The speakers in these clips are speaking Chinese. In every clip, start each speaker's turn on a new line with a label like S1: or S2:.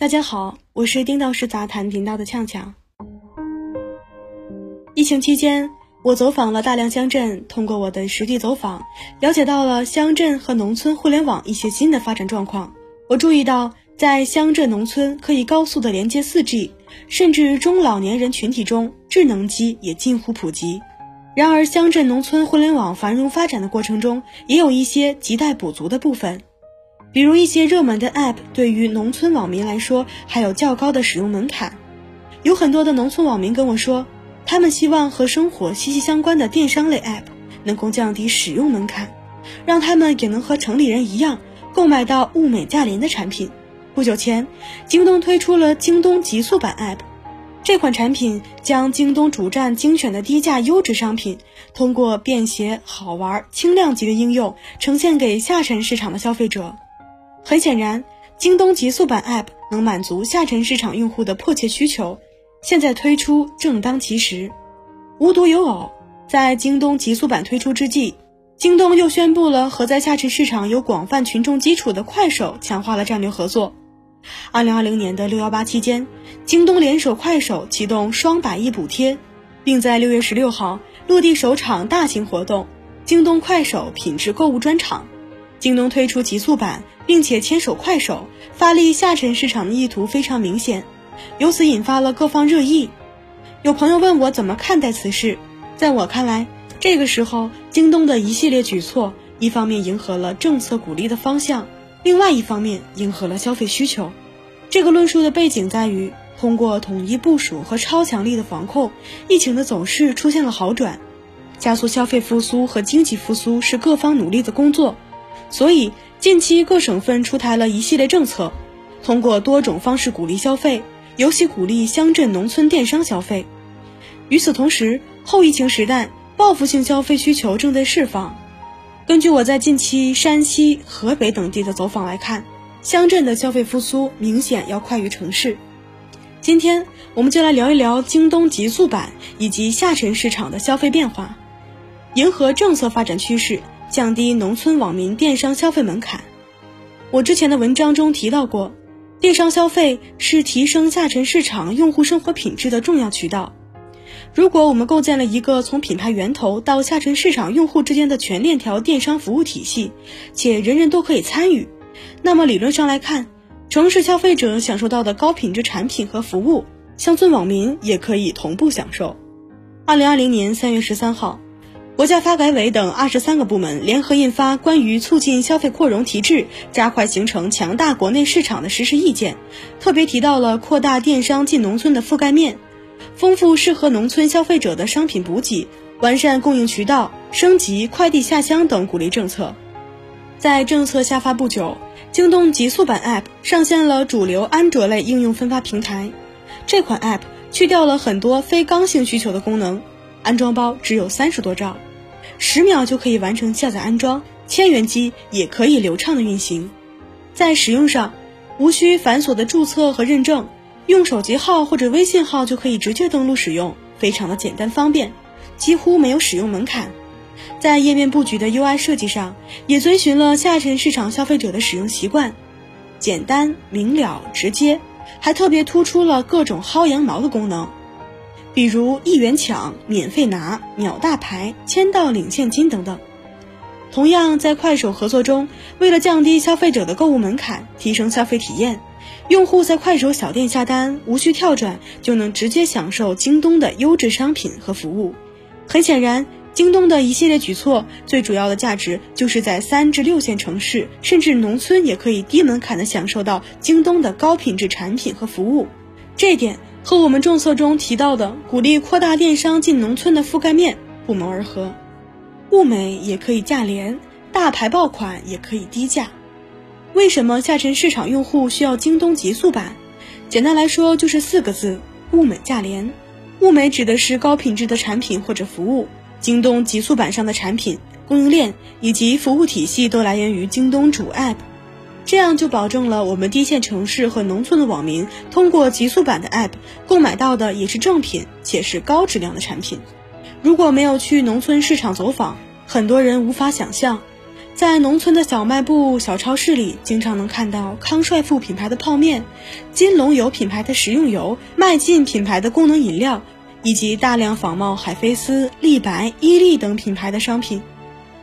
S1: 大家好，我是丁道士杂谈频道的呛呛。疫情期间，我走访了大量乡镇，通过我的实地走访，了解到了乡镇和农村互联网一些新的发展状况。我注意到，在乡镇、农村可以高速的连接 4G，甚至中老年人群体中，智能机也近乎普及。然而，乡镇、农村互联网繁荣发展的过程中，也有一些亟待补足的部分。比如一些热门的 App，对于农村网民来说还有较高的使用门槛。有很多的农村网民跟我说，他们希望和生活息息相关的电商类 App 能够降低使用门槛，让他们也能和城里人一样购买到物美价廉的产品。不久前，京东推出了京东极速版 App，这款产品将京东主站精选的低价优质商品，通过便携、好玩、轻量级的应用，呈现给下沉市场的消费者。很显然，京东极速版 App 能满足下沉市场用户的迫切需求，现在推出正当其时。无独有偶，在京东极速版推出之际，京东又宣布了和在下沉市场有广泛群众基础的快手强化了战略合作。二零二零年的六幺八期间，京东联手快手启动双百亿补贴，并在六月十六号落地首场大型活动——京东快手品质购物专场。京东推出极速版，并且牵手快手，发力下沉市场的意图非常明显，由此引发了各方热议。有朋友问我怎么看待此事，在我看来，这个时候京东的一系列举措，一方面迎合了政策鼓励的方向，另外一方面迎合了消费需求。这个论述的背景在于，通过统一部署和超强力的防控，疫情的走势出现了好转，加速消费复苏和经济复苏是各方努力的工作。所以，近期各省份出台了一系列政策，通过多种方式鼓励消费，尤其鼓励乡镇农村电商消费。与此同时，后疫情时代报复性消费需求正在释放。根据我在近期山西、河北等地的走访来看，乡镇的消费复苏明显要快于城市。今天，我们就来聊一聊京东极速版以及下沉市场的消费变化，迎合政策发展趋势。降低农村网民电商消费门槛。我之前的文章中提到过，电商消费是提升下沉市场用户生活品质的重要渠道。如果我们构建了一个从品牌源头到下沉市场用户之间的全链条电商服务体系，且人人都可以参与，那么理论上来看，城市消费者享受到的高品质产品和服务，乡村网民也可以同步享受。二零二零年三月十三号。国家发改委等二十三个部门联合印发《关于促进消费扩容提质、加快形成强大国内市场的实施意见》，特别提到了扩大电商进农村的覆盖面，丰富适合农村消费者的商品补给，完善供应渠道，升级快递下乡等鼓励政策。在政策下发不久，京东极速版 App 上线了主流安卓类应用分发平台。这款 App 去掉了很多非刚性需求的功能，安装包只有三十多兆。十秒就可以完成下载安装，千元机也可以流畅的运行。在使用上，无需繁琐的注册和认证，用手机号或者微信号就可以直接登录使用，非常的简单方便，几乎没有使用门槛。在页面布局的 UI 设计上，也遵循了下沉市场消费者的使用习惯，简单明了直接，还特别突出了各种薅羊毛的功能。比如一元抢、免费拿、秒大牌、签到领现金等等。同样，在快手合作中，为了降低消费者的购物门槛，提升消费体验，用户在快手小店下单无需跳转，就能直接享受京东的优质商品和服务。很显然，京东的一系列举措，最主要的价值就是在三至六线城市，甚至农村也可以低门槛的享受到京东的高品质产品和服务。这点。和我们政策中提到的鼓励扩大电商进农村的覆盖面不谋而合，物美也可以价廉，大牌爆款也可以低价。为什么下沉市场用户需要京东极速版？简单来说就是四个字：物美价廉。物美指的是高品质的产品或者服务，京东极速版上的产品、供应链以及服务体系都来源于京东主 App。这样就保证了我们低线城市和农村的网民通过极速版的 App 购买到的也是正品，且是高质量的产品。如果没有去农村市场走访，很多人无法想象，在农村的小卖部、小超市里，经常能看到康帅傅品牌的泡面、金龙油品牌的食用油、迈进品牌的功能饮料，以及大量仿冒海飞丝、立白、伊利等品牌的商品。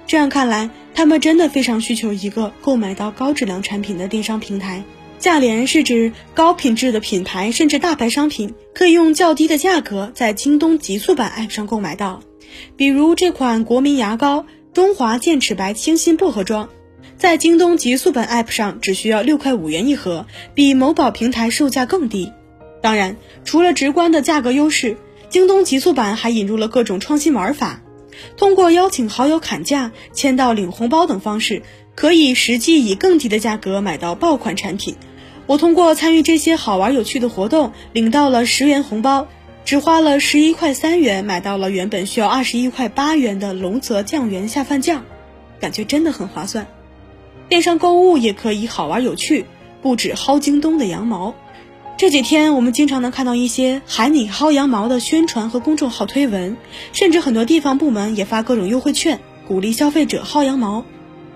S1: 这样看来，他们真的非常需求一个购买到高质量产品的电商平台。价廉是指高品质的品牌甚至大牌商品，可以用较低的价格在京东极速版 App 上购买到。比如这款国民牙膏。中华健齿白清新薄荷装，在京东极速版 App 上只需要六块五元一盒，比某宝平台售价更低。当然，除了直观的价格优势，京东极速版还引入了各种创新玩法。通过邀请好友砍价、签到领红包等方式，可以实际以更低的价格买到爆款产品。我通过参与这些好玩有趣的活动，领到了十元红包。只花了十一块三元，买到了原本需要二十一块八元的龙泽酱园下饭酱，感觉真的很划算。电商购物也可以好玩有趣，不止薅京东的羊毛。这几天我们经常能看到一些喊你薅羊毛的宣传和公众号推文，甚至很多地方部门也发各种优惠券，鼓励消费者薅羊毛。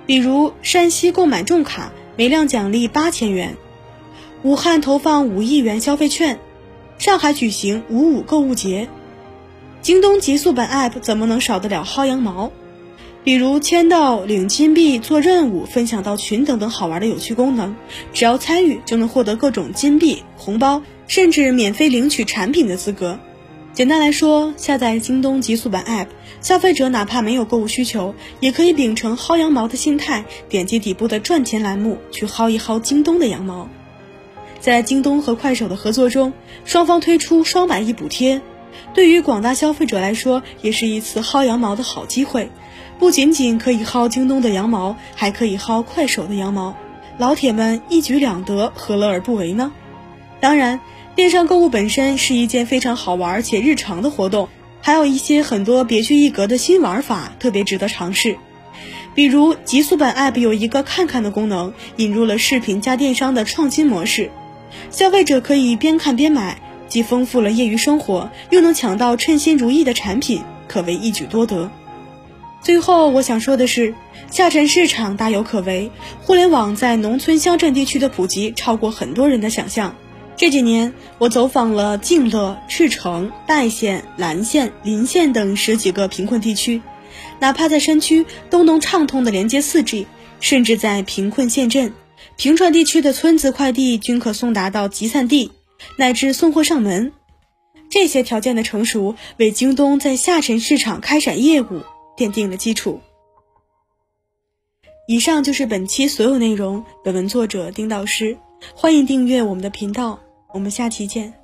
S1: 比如山西购买重卡，每辆奖励八千元；武汉投放五亿元消费券。上海举行五五购物节，京东极速版 App 怎么能少得了薅羊毛？比如签到、领金币、做任务、分享到群等等好玩的有趣功能，只要参与就能获得各种金币、红包，甚至免费领取产品的资格。简单来说，下载京东极速版 App，消费者哪怕没有购物需求，也可以秉承薅羊毛的心态，点击底部的赚钱栏目去薅一薅京东的羊毛。在京东和快手的合作中，双方推出双百亿补贴，对于广大消费者来说，也是一次薅羊毛的好机会。不仅仅可以薅京东的羊毛，还可以薅快手的羊毛，老铁们一举两得，何乐而不为呢？当然，电商购物本身是一件非常好玩且日常的活动，还有一些很多别具一格的新玩法，特别值得尝试。比如极速版 App 有一个看看的功能，引入了视频加电商的创新模式。消费者可以边看边买，既丰富了业余生活，又能抢到称心如意的产品，可谓一举多得。最后，我想说的是，下沉市场大有可为，互联网在农村乡镇地区的普及超过很多人的想象。这几年，我走访了静乐、赤城、代县、岚县、临县等十几个贫困地区，哪怕在山区，都能畅通的连接 4G，甚至在贫困县镇。平川地区的村子快递均可送达到集散地，乃至送货上门。这些条件的成熟，为京东在下沉市场开展业务奠定了基础。以上就是本期所有内容。本文作者丁道师，欢迎订阅我们的频道，我们下期见。